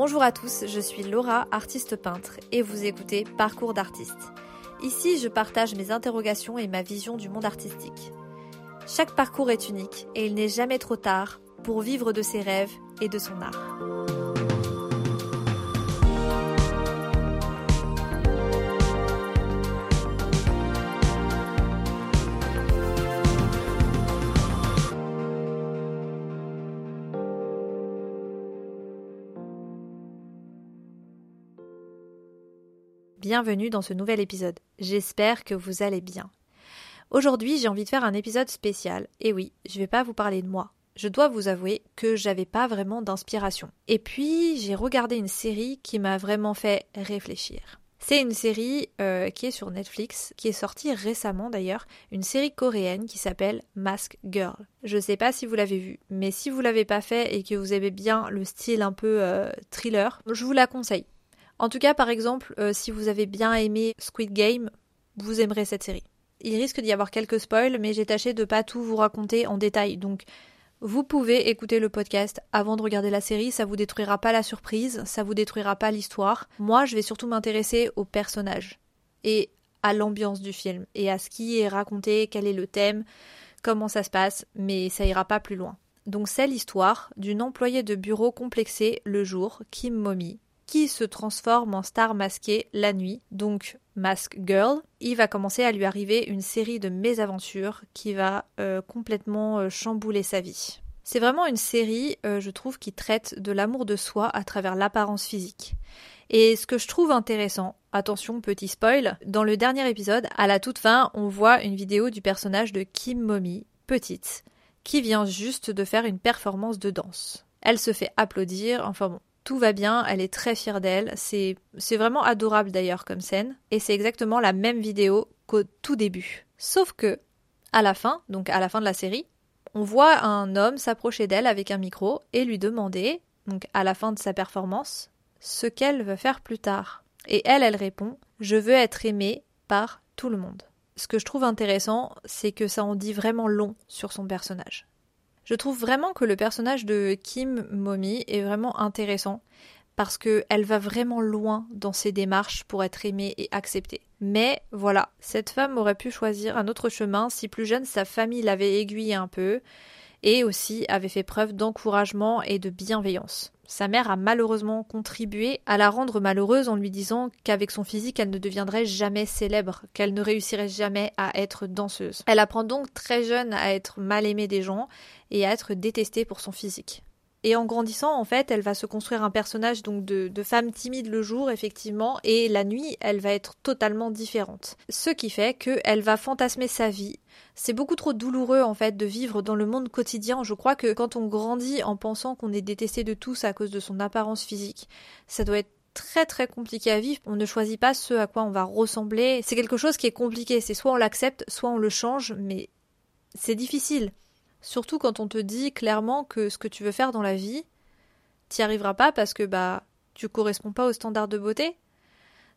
Bonjour à tous, je suis Laura, artiste peintre, et vous écoutez Parcours d'artiste. Ici, je partage mes interrogations et ma vision du monde artistique. Chaque parcours est unique et il n'est jamais trop tard pour vivre de ses rêves et de son art. Bienvenue dans ce nouvel épisode. J'espère que vous allez bien. Aujourd'hui, j'ai envie de faire un épisode spécial. Et oui, je vais pas vous parler de moi. Je dois vous avouer que j'avais pas vraiment d'inspiration. Et puis, j'ai regardé une série qui m'a vraiment fait réfléchir. C'est une série euh, qui est sur Netflix, qui est sortie récemment d'ailleurs, une série coréenne qui s'appelle Mask Girl. Je sais pas si vous l'avez vue, mais si vous l'avez pas fait et que vous aimez bien le style un peu euh, thriller, je vous la conseille. En tout cas, par exemple, euh, si vous avez bien aimé Squid Game, vous aimerez cette série. Il risque d'y avoir quelques spoils, mais j'ai tâché de pas tout vous raconter en détail. Donc, vous pouvez écouter le podcast avant de regarder la série, ça vous détruira pas la surprise, ça vous détruira pas l'histoire. Moi, je vais surtout m'intéresser aux personnages et à l'ambiance du film et à ce qui est raconté, quel est le thème, comment ça se passe, mais ça ira pas plus loin. Donc c'est l'histoire d'une employée de bureau complexée le jour, Kim Mommy, qui se transforme en star masquée la nuit, donc Mask Girl. Il va commencer à lui arriver une série de mésaventures qui va euh, complètement euh, chambouler sa vie. C'est vraiment une série, euh, je trouve, qui traite de l'amour de soi à travers l'apparence physique. Et ce que je trouve intéressant, attention petit spoil, dans le dernier épisode, à la toute fin, on voit une vidéo du personnage de Kim Mommy, petite, qui vient juste de faire une performance de danse. Elle se fait applaudir, enfin bon, tout va bien, elle est très fière d'elle, c'est vraiment adorable d'ailleurs comme scène, et c'est exactement la même vidéo qu'au tout début. Sauf que, à la fin, donc à la fin de la série, on voit un homme s'approcher d'elle avec un micro et lui demander, donc à la fin de sa performance, ce qu'elle veut faire plus tard. Et elle, elle répond Je veux être aimée par tout le monde. Ce que je trouve intéressant, c'est que ça en dit vraiment long sur son personnage. Je trouve vraiment que le personnage de Kim Momi est vraiment intéressant parce qu'elle va vraiment loin dans ses démarches pour être aimée et acceptée. Mais voilà, cette femme aurait pu choisir un autre chemin si plus jeune sa famille l'avait aiguillée un peu et aussi avait fait preuve d'encouragement et de bienveillance. Sa mère a malheureusement contribué à la rendre malheureuse en lui disant qu'avec son physique, elle ne deviendrait jamais célèbre, qu'elle ne réussirait jamais à être danseuse. Elle apprend donc très jeune à être mal aimée des gens et à être détestée pour son physique. Et en grandissant, en fait, elle va se construire un personnage donc de, de, femme timide le jour, effectivement, et la nuit, elle va être totalement différente. Ce qui fait qu'elle va fantasmer sa vie. C'est beaucoup trop douloureux, en fait, de vivre dans le monde quotidien. Je crois que quand on grandit en pensant qu'on est détesté de tous à cause de son apparence physique, ça doit être très très compliqué à vivre. On ne choisit pas ce à quoi on va ressembler. C'est quelque chose qui est compliqué. C'est soit on l'accepte, soit on le change, mais c'est difficile. Surtout quand on te dit clairement que ce que tu veux faire dans la vie, t'y arriveras pas parce que bah tu corresponds pas aux standards de beauté.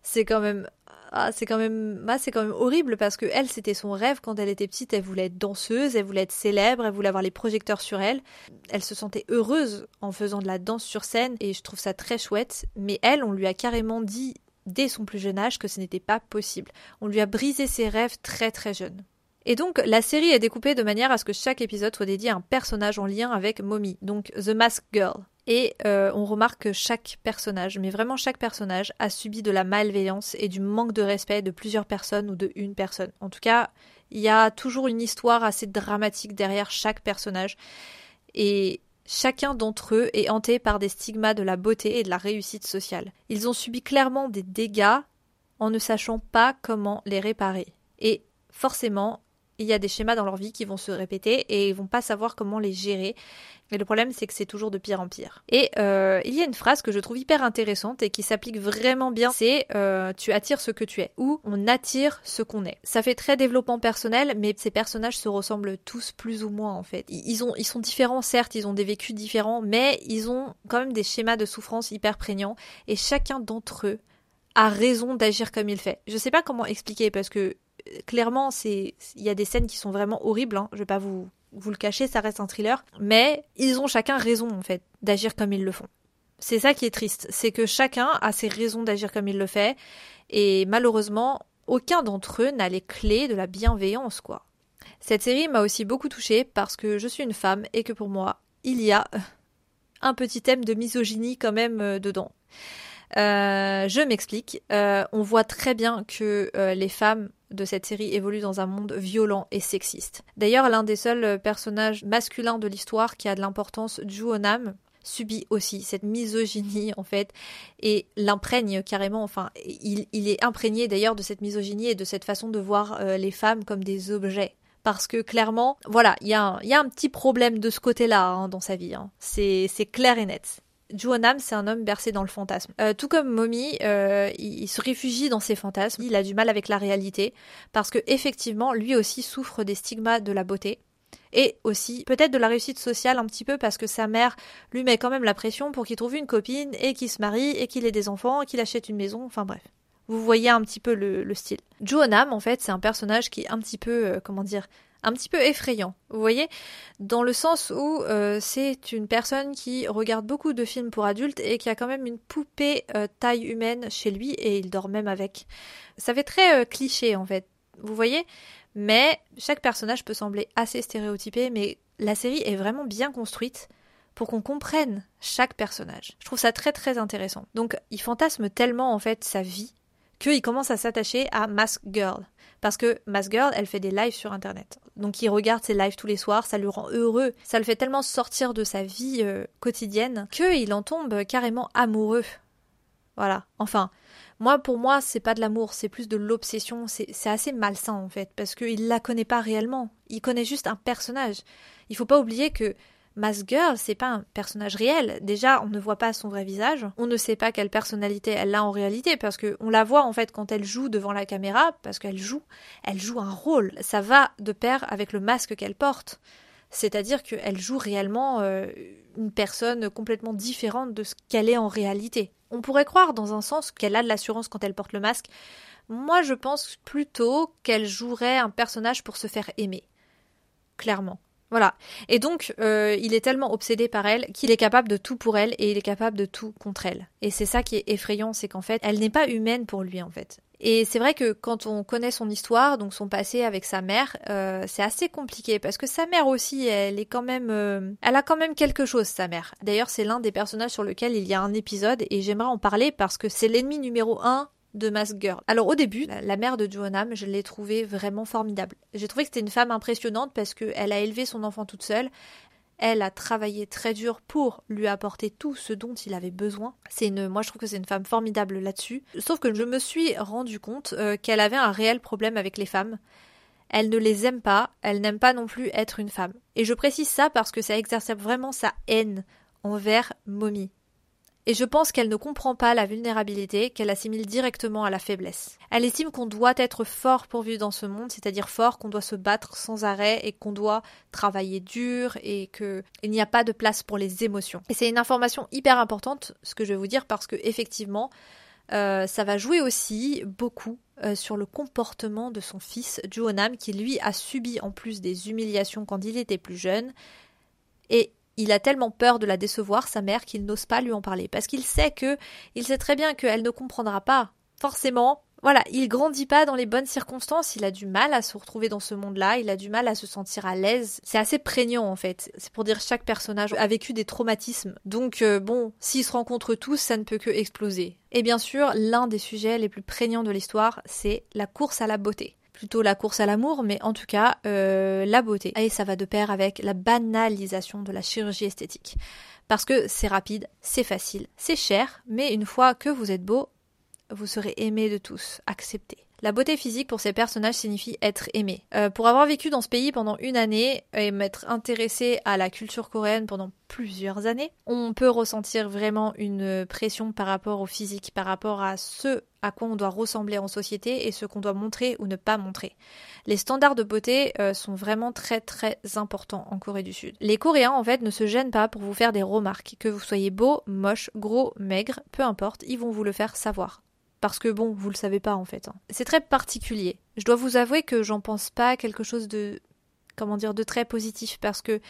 C'est quand même ah, c'est quand même ah, c'est quand même horrible parce que elle c'était son rêve quand elle était petite, elle voulait être danseuse, elle voulait être célèbre, elle voulait avoir les projecteurs sur elle. Elle se sentait heureuse en faisant de la danse sur scène et je trouve ça très chouette, mais elle on lui a carrément dit dès son plus jeune âge que ce n'était pas possible. On lui a brisé ses rêves très très jeune. Et donc la série est découpée de manière à ce que chaque épisode soit dédié à un personnage en lien avec Mommy, donc The Mask Girl. Et euh, on remarque que chaque personnage, mais vraiment chaque personnage, a subi de la malveillance et du manque de respect de plusieurs personnes ou de une personne. En tout cas, il y a toujours une histoire assez dramatique derrière chaque personnage. Et chacun d'entre eux est hanté par des stigmas de la beauté et de la réussite sociale. Ils ont subi clairement des dégâts en ne sachant pas comment les réparer. Et forcément, il y a des schémas dans leur vie qui vont se répéter et ils vont pas savoir comment les gérer. Et le problème, c'est que c'est toujours de pire en pire. Et euh, il y a une phrase que je trouve hyper intéressante et qui s'applique vraiment bien. C'est euh, tu attires ce que tu es ou on attire ce qu'on est. Ça fait très développement personnel, mais ces personnages se ressemblent tous plus ou moins en fait. Ils ils sont différents, certes, ils ont des vécus différents, mais ils ont quand même des schémas de souffrance hyper prégnants et chacun d'entre eux a raison d'agir comme il fait. Je sais pas comment expliquer parce que clairement, il y a des scènes qui sont vraiment horribles. Hein. Je vais pas vous le cacher, ça reste un thriller. Mais ils ont chacun raison en fait d'agir comme ils le font. C'est ça qui est triste, c'est que chacun a ses raisons d'agir comme il le fait, et malheureusement, aucun d'entre eux n'a les clés de la bienveillance, quoi. Cette série m'a aussi beaucoup touchée parce que je suis une femme et que pour moi, il y a un petit thème de misogynie quand même euh, dedans. Euh, je m'explique. Euh, on voit très bien que les femmes de cette série évoluent dans un monde violent et sexiste. D'ailleurs, l'un des seuls personnages masculins de l'histoire qui a de l'importance, Juonam, subit aussi cette misogynie en fait et l'imprègne carrément enfin il, est imprégné d'ailleurs de cette misogynie et de cette façon de voir euh, les femmes comme des objets parce que clairement voilà il y, a un petit problème de ce côté-là hein, dans sa vie hein. c'est clair et net Juonam, c'est un homme bercé dans le fantasme. Euh, tout comme Mommy, euh, il, se réfugie dans ses fantasmes. Il a du mal avec la réalité parce que effectivement, lui aussi souffre des stigmas de la beauté et aussi peut-être de la réussite sociale un petit peu parce que sa mère lui met quand même la pression pour qu'il trouve une copine et qu'il se marie et qu'il ait des enfants et qu'il achète une maison, enfin bref. Vous voyez un petit peu le, style. Joanam, en fait, c'est un personnage qui est un petit peu, euh, comment dire, un petit peu effrayant, vous voyez, dans le sens où euh, c'est une personne qui regarde beaucoup de films pour adultes et qui a quand même une poupée euh, taille humaine chez lui et il dort même avec. Ça fait très cliché en fait, vous voyez mais chaque personnage peut sembler assez stéréotypé, mais la série est vraiment bien construite pour qu'on comprenne chaque personnage. Je trouve ça très très intéressant. Donc il fantasme tellement en fait sa vie qu'il commence à s'attacher à Mask Girl. Parce que Mask Girl, elle fait des lives sur internet. Donc il regarde ses lives tous les soirs, ça lui rend heureux, ça le fait tellement sortir de sa vie euh, quotidienne qu'il en tombe carrément amoureux. Voilà. Enfin, moi, pour moi, c'est pas de l'amour, c'est plus de l'obsession. C'est assez malsain en fait, parce qu'il la connaît pas réellement. Il connaît juste un personnage. Il faut pas oublier que Mask Girl, c'est pas un personnage réel. Déjà, on ne voit pas son vrai visage. On ne sait pas quelle personnalité elle a en réalité, parce que on la voit en fait quand elle joue devant la caméra, parce qu'elle joue, elle joue un rôle. Ça va de pair avec le masque qu'elle porte. C'est-à-dire qu'elle joue réellement euh, une personne complètement différente de ce qu'elle est en réalité. On pourrait croire dans un sens qu'elle a de l'assurance quand elle porte le masque. Moi, je pense plutôt qu'elle jouerait un personnage pour se faire aimer. Clairement. Voilà. Et donc, euh, il est tellement obsédé par elle qu'il est capable de tout pour elle et il est capable de tout contre elle. Et c'est ça qui est effrayant, c'est qu'en fait, elle n'est pas humaine pour lui, en fait. Et c'est vrai que quand on connaît son histoire, donc son passé avec sa mère, euh, c'est assez compliqué parce que sa mère aussi, elle est quand même, euh, elle a quand même quelque chose, sa mère. D'ailleurs, c'est l'un des personnages sur lequel il y a un épisode et j'aimerais en parler parce que c'est l'ennemi numéro un de Mask Girl. Alors au début, la, mère de Joanam, je l'ai trouvée vraiment formidable. J'ai trouvé que c'était une femme impressionnante parce qu'elle a élevé son enfant toute seule. Elle a travaillé très dur pour lui apporter tout ce dont il avait besoin. C'est une, moi je trouve que c'est une femme formidable là-dessus. Sauf que je me suis rendu compte euh, qu'elle avait un réel problème avec les femmes. Elle ne les aime pas, elle n'aime pas non plus être une femme. Et je précise ça parce que ça exerce vraiment sa haine envers Mommy et je pense qu'elle ne comprend pas la vulnérabilité qu'elle assimile directement à la faiblesse. Elle estime qu'on doit être fort pour vivre dans ce monde, c'est-à-dire fort, qu'on doit se battre sans arrêt et qu'on doit travailler dur et qu'il n'y a pas de place pour les émotions. Et c'est une information hyper importante, ce que je vais vous dire, parce que effectivement, euh, ça va jouer aussi beaucoup euh, sur le comportement de son fils Juonam, qui lui a subi en plus des humiliations quand il était plus jeune. Et il a tellement peur de la décevoir, sa mère, qu'il n'ose pas lui en parler. Parce qu'il sait que, il sait très bien qu'elle ne comprendra pas. Forcément, voilà, il grandit pas dans les bonnes circonstances, il a du mal à se retrouver dans ce monde-là, il a du mal à se sentir à l'aise. C'est assez prégnant en fait. C'est pour dire chaque personnage a vécu des traumatismes. Donc euh, bon, s'ils se rencontrent tous, ça ne peut que exploser. Et bien sûr, l'un des sujets les plus prégnants de l'histoire, c'est la course à la beauté plutôt la course à l'amour, mais en tout cas euh, la beauté. Et ça va de pair avec la banalisation de la chirurgie esthétique. Parce que c'est rapide, c'est facile, c'est cher, mais une fois que vous êtes beau, vous serez aimé de tous, accepté. La beauté physique pour ces personnages signifie être aimé. Euh, pour avoir vécu dans ce pays pendant une année et m'être intéressé à la culture coréenne pendant plusieurs années, on peut ressentir vraiment une pression par rapport au physique, par rapport à ce à quoi on doit ressembler en société et ce qu'on doit montrer ou ne pas montrer. Les standards de beauté euh, sont vraiment très très importants en Corée du Sud. Les Coréens en fait ne se gênent pas pour vous faire des remarques, que vous soyez beau, moche, gros, maigre, peu importe, ils vont vous le faire savoir parce que bon, vous le savez pas en fait. Hein. C'est très particulier. Je dois vous avouer que j'en pense pas quelque chose de comment dire de très positif parce que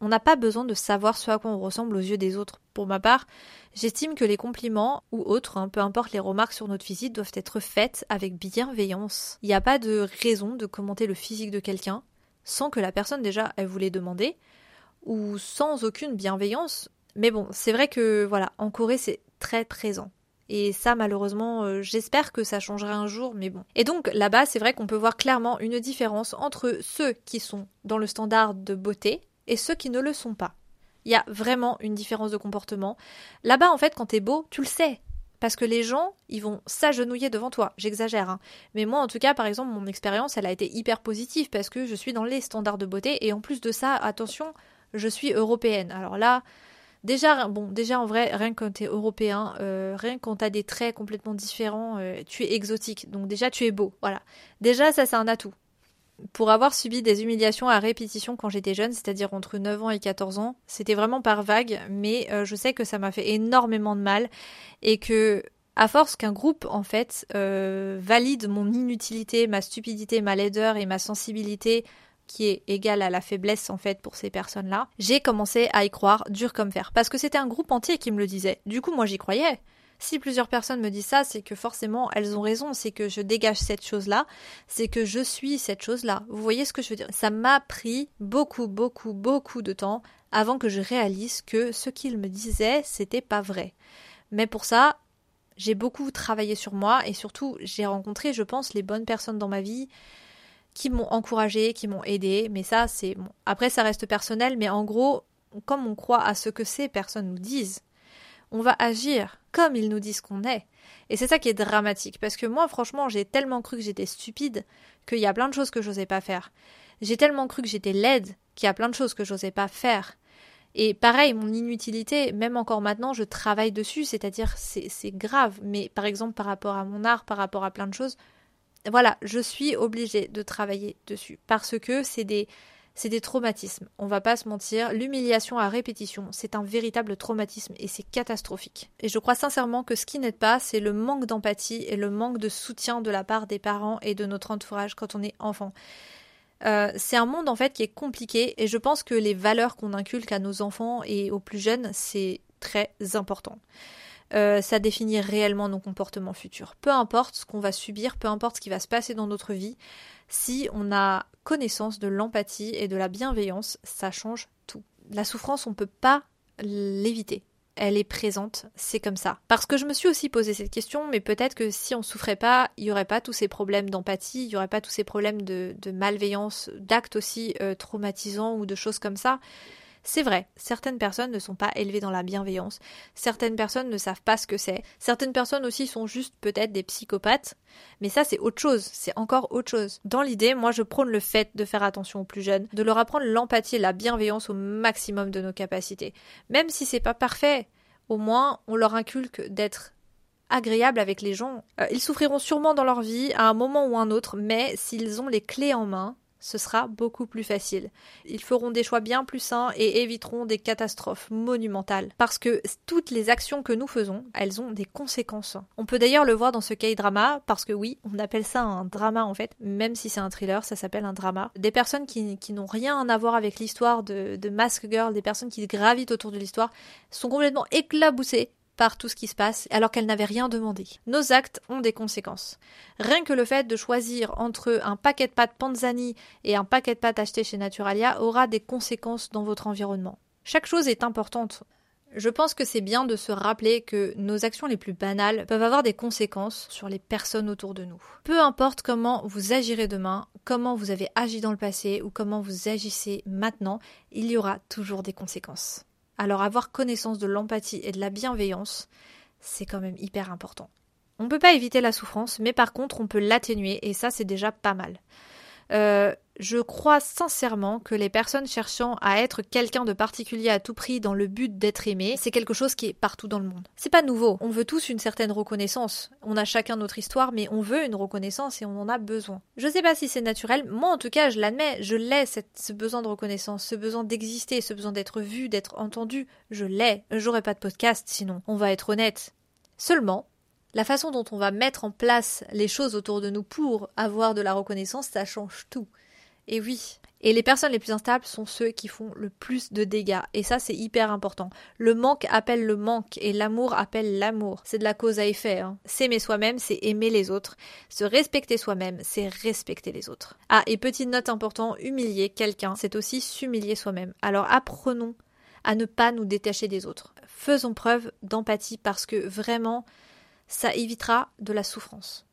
On n'a pas besoin de savoir ce à quoi on ressemble aux yeux des autres. Pour ma part, j'estime que les compliments ou autres, hein, peu importe les remarques sur notre physique, doivent être faites avec bienveillance. Il n'y a pas de raison de commenter le physique de quelqu'un sans que la personne déjà elle voulait demander ou sans aucune bienveillance. Mais bon, c'est vrai que voilà, en Corée c'est très présent. Et ça, malheureusement, euh, j'espère que ça changera un jour, mais bon. Et donc, là-bas, c'est vrai qu'on peut voir clairement une différence entre ceux qui sont dans le standard de beauté et ceux qui ne le sont pas. Il y a vraiment une différence de comportement. Là-bas, en fait, quand t'es beau, tu le sais. Parce que les gens, ils vont s'agenouiller devant toi. J'exagère. Hein. Mais moi, en tout cas, par exemple, mon expérience, elle a été hyper positive parce que je suis dans les standards de beauté. Et en plus de ça, attention, je suis européenne. Alors là, déjà, bon, déjà en vrai, rien que t'es européen, euh, rien quand t'as des traits complètement différents, euh, tu es exotique. Donc déjà, tu es beau. Voilà. Déjà, ça, c'est un atout pour avoir subi des humiliations à répétition quand j'étais jeune, c'est-à-dire entre 9 ans et 14 ans, c'était vraiment par vague, mais euh, je sais que ça m'a fait énormément de mal et que à force qu'un groupe en fait euh, valide mon inutilité, ma stupidité, ma laideur et ma sensibilité qui est égale à la faiblesse en fait pour ces personnes-là, j'ai commencé à y croire dur comme fer parce que c'était un groupe entier qui me le disait. Du coup, moi j'y croyais. Si plusieurs personnes me disent ça, c'est que forcément elles ont raison, c'est que je dégage cette chose-là, c'est que je suis cette chose-là. Vous voyez ce que je veux dire? Ça m'a pris beaucoup, beaucoup, beaucoup de temps avant que je réalise que ce qu'ils me disaient, c'était pas vrai. Mais pour ça, j'ai beaucoup travaillé sur moi et surtout j'ai rencontré, je pense, les bonnes personnes dans ma vie qui m'ont encouragé, qui m'ont aidé. Mais ça, c'est. Après, ça reste personnel, mais en gros, comme on croit à ce que ces personnes nous disent, on va agir comme ils nous disent qu'on est. Et c'est ça qui est dramatique, parce que moi, franchement, j'ai tellement cru que j'étais stupide qu'il y a plein de choses que j'osais pas faire. J'ai tellement cru que j'étais laide qu'il y a plein de choses que j'osais pas faire. Et pareil, mon inutilité, même encore maintenant, je travaille dessus, c'est-à-dire c'est grave. Mais par exemple, par rapport à mon art, par rapport à plein de choses, voilà, je suis obligée de travailler dessus parce que c'est des c'est des traumatismes. On va pas se mentir, l'humiliation à répétition, c'est un véritable traumatisme et c'est catastrophique. Et je crois sincèrement que ce qui n'aide pas, c'est le manque d'empathie et le manque de soutien de la part des parents et de notre entourage quand on est enfant. Euh, c'est un monde en fait qui est compliqué et je pense que les valeurs qu'on inculque à nos enfants et aux plus jeunes, c'est très important. Euh, ça définit réellement nos comportements futurs. Peu importe ce qu'on va subir, peu importe ce qui va se passer dans notre vie, si on a connaissance de l'empathie et de la bienveillance, ça change tout. La souffrance, on ne peut pas l'éviter. Elle est présente, c'est comme ça. Parce que je me suis aussi posé cette question, mais peut-être que si on souffrait pas, il y aurait pas tous ces problèmes d'empathie, il y aurait pas tous ces problèmes de, malveillance, d'actes aussi euh, traumatisants ou de choses comme ça. C'est vrai, certaines personnes ne sont pas élevées dans la bienveillance, certaines personnes ne savent pas ce que c'est, certaines personnes aussi sont juste peut-être des psychopathes, mais ça c'est autre chose, c'est encore autre chose. Dans l'idée, moi je prône le fait de faire attention aux plus jeunes, de leur apprendre l'empathie et la bienveillance au maximum de nos capacités. Même si c'est pas parfait, au moins on leur inculque d'être agréable avec les gens. Euh, ils souffriront sûrement dans leur vie à un moment ou un autre, mais s'ils ont les clés en main, ce sera beaucoup plus facile. Ils feront des choix bien plus sains et éviteront des catastrophes monumentales. Parce que toutes les actions que nous faisons, elles ont des conséquences. On peut d'ailleurs le voir dans ce K-drama, parce que oui, on appelle ça un drama en fait, même si c'est un thriller, ça s'appelle un drama. Des personnes qui, n'ont rien à voir avec l'histoire de, de Mask Girl, des personnes qui gravitent autour de l'histoire, sont complètement éclaboussées tout ce qui se passe alors qu'elle n'avait rien demandé. Nos actes ont des conséquences. Rien que le fait de choisir entre un paquet de pâtes Panzani et un paquet de pâtes acheté chez Naturalia aura des conséquences dans votre environnement. Chaque chose est importante. Je pense que c'est bien de se rappeler que nos actions les plus banales peuvent avoir des conséquences sur les personnes autour de nous. Peu importe comment vous agirez demain, comment vous avez agi dans le passé ou comment vous agissez maintenant, il y aura toujours des conséquences. Alors avoir connaissance de l'empathie et de la bienveillance, c'est quand même hyper important. On ne peut pas éviter la souffrance, mais par contre on peut l'atténuer et ça c'est déjà pas mal. Euh, je crois sincèrement que les personnes cherchant à être quelqu'un de particulier à tout prix dans le but d'être aimé, c'est quelque chose qui est partout dans le monde. C'est pas nouveau. On veut tous une certaine reconnaissance. On a chacun notre histoire, mais on veut une reconnaissance et on en a besoin. Je sais pas si c'est naturel. Moi, en tout cas, je l'admets. Je l'ai, ce besoin de reconnaissance, ce besoin d'exister, ce besoin d'être vu, d'être entendu. Je l'ai. J'aurais pas de podcast sinon. On va être honnête. Seulement, la façon dont on va mettre en place les choses autour de nous pour avoir de la reconnaissance, ça change tout. Et oui. Et les personnes les plus instables sont ceux qui font le plus de dégâts. Et ça, c'est hyper important. Le manque appelle le manque et l'amour appelle l'amour. C'est de la cause à effet. Hein. S'aimer soi-même, c'est aimer les autres. Se respecter soi-même, c'est respecter les autres. Ah, et petite note importante, humilier quelqu'un, c'est aussi s'humilier soi-même. Alors apprenons à ne pas nous détacher des autres. Faisons preuve d'empathie parce que vraiment, ça évitera de la souffrance.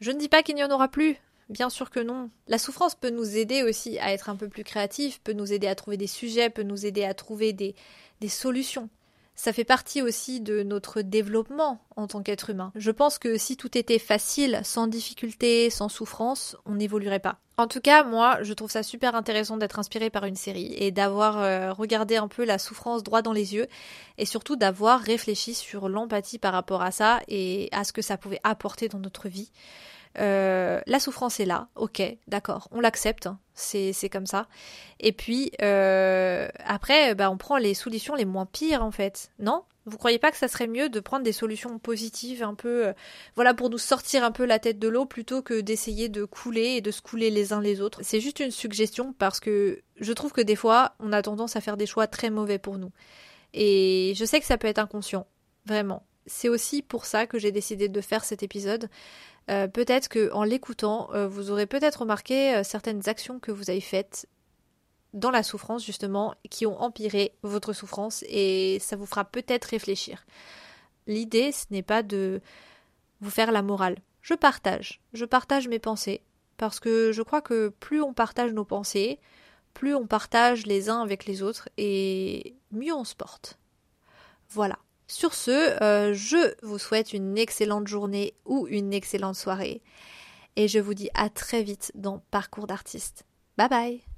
Je ne dis pas qu'il n'y en aura plus, Bien sûr que non. La souffrance peut nous aider aussi à être un peu plus créatifs, peut nous aider à trouver des sujets, peut nous aider à trouver des, des solutions. Ça fait partie aussi de notre développement en tant qu'être humain. Je pense que si tout était facile, sans difficulté, sans souffrance, on n'évoluerait pas. En tout cas, moi, je trouve ça super intéressant d'être inspiré par une série et d'avoir euh, regardé un peu la souffrance droit dans les yeux et surtout d'avoir réfléchi sur l'empathie par rapport à ça et à ce que ça pouvait apporter dans notre vie. Euh, la souffrance est là, ok, d'accord, on l'accepte, hein, c'est comme ça. Et puis euh, après, bah, on prend les solutions les moins pires en fait, non? Vous croyez pas que ça serait mieux de prendre des solutions positives, un peu, euh, voilà, pour nous sortir un peu la tête de l'eau plutôt que d'essayer de couler et de se couler les uns les autres? C'est juste une suggestion parce que je trouve que des fois, on a tendance à faire des choix très mauvais pour nous. Et je sais que ça peut être inconscient, vraiment. C'est aussi pour ça que j'ai décidé de faire cet épisode euh, peut-être que en l'écoutant, euh, vous aurez peut-être remarqué euh, certaines actions que vous avez faites dans la souffrance justement, qui ont empiré votre souffrance et ça vous fera peut-être réfléchir. L'idée, ce n'est pas de vous faire la morale. Je partage, je partage mes pensées parce que je crois que plus on partage nos pensées, plus on partage les uns avec les autres et mieux on se porte. Voilà. Sur ce, euh, je vous souhaite une excellente journée ou une excellente soirée. Et je vous dis à très vite dans Parcours d'artiste. Bye bye